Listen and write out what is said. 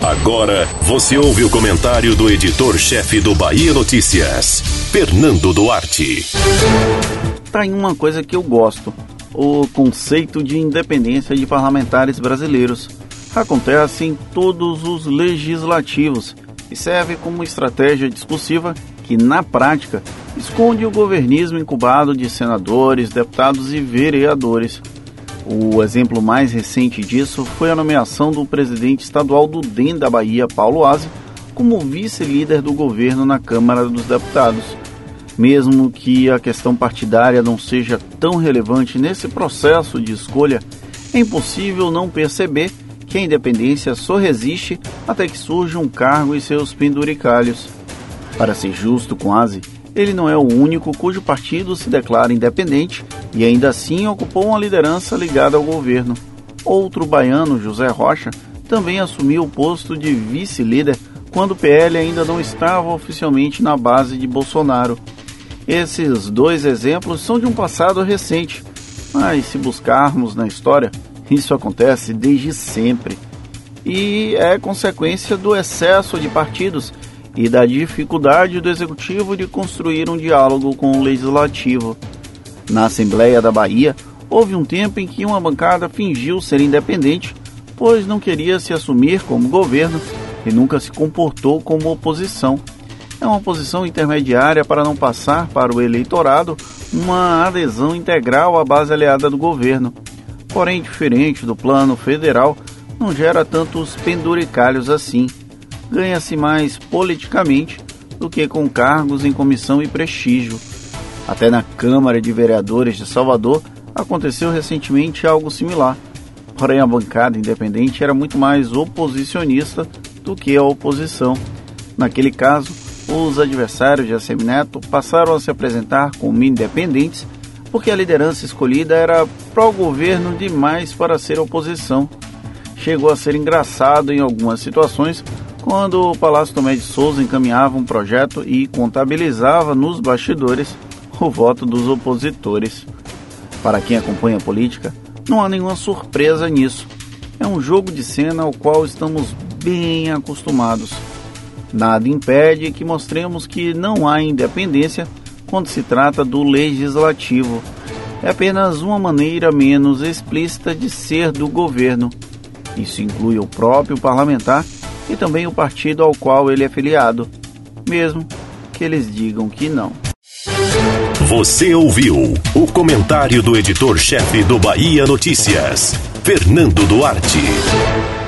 Agora você ouve o comentário do editor-chefe do Bahia Notícias, Fernando Duarte. Tá em uma coisa que eu gosto: o conceito de independência de parlamentares brasileiros. Acontece em todos os legislativos e serve como estratégia discursiva que, na prática, esconde o governismo incubado de senadores, deputados e vereadores. O exemplo mais recente disso foi a nomeação do presidente estadual do DEM da Bahia, Paulo Aze, como vice-líder do governo na Câmara dos Deputados. Mesmo que a questão partidária não seja tão relevante nesse processo de escolha, é impossível não perceber que a independência só resiste até que surja um cargo e seus penduricalhos. Para ser justo com Aze, ele não é o único cujo partido se declara independente e ainda assim ocupou uma liderança ligada ao governo. Outro baiano, José Rocha, também assumiu o posto de vice-líder quando o PL ainda não estava oficialmente na base de Bolsonaro. Esses dois exemplos são de um passado recente, mas se buscarmos na história, isso acontece desde sempre. E é consequência do excesso de partidos e da dificuldade do executivo de construir um diálogo com o legislativo. Na Assembleia da Bahia, houve um tempo em que uma bancada fingiu ser independente, pois não queria se assumir como governo e nunca se comportou como oposição. É uma posição intermediária para não passar para o eleitorado uma adesão integral à base aliada do governo. Porém, diferente do plano federal, não gera tantos penduricalhos assim. Ganha-se mais politicamente do que com cargos em comissão e prestígio. Até na Câmara de Vereadores de Salvador aconteceu recentemente algo similar. Porém, a bancada independente era muito mais oposicionista do que a oposição. Naquele caso, os adversários de Assemineto passaram a se apresentar como independentes porque a liderança escolhida era pró-governo demais para ser oposição. Chegou a ser engraçado em algumas situações quando o Palácio Tomé de Souza encaminhava um projeto e contabilizava nos bastidores o voto dos opositores. Para quem acompanha a política, não há nenhuma surpresa nisso. É um jogo de cena ao qual estamos bem acostumados. Nada impede que mostremos que não há independência quando se trata do legislativo. É apenas uma maneira menos explícita de ser do governo. Isso inclui o próprio parlamentar e também o partido ao qual ele é filiado, mesmo que eles digam que não. Você ouviu o comentário do editor-chefe do Bahia Notícias, Fernando Duarte.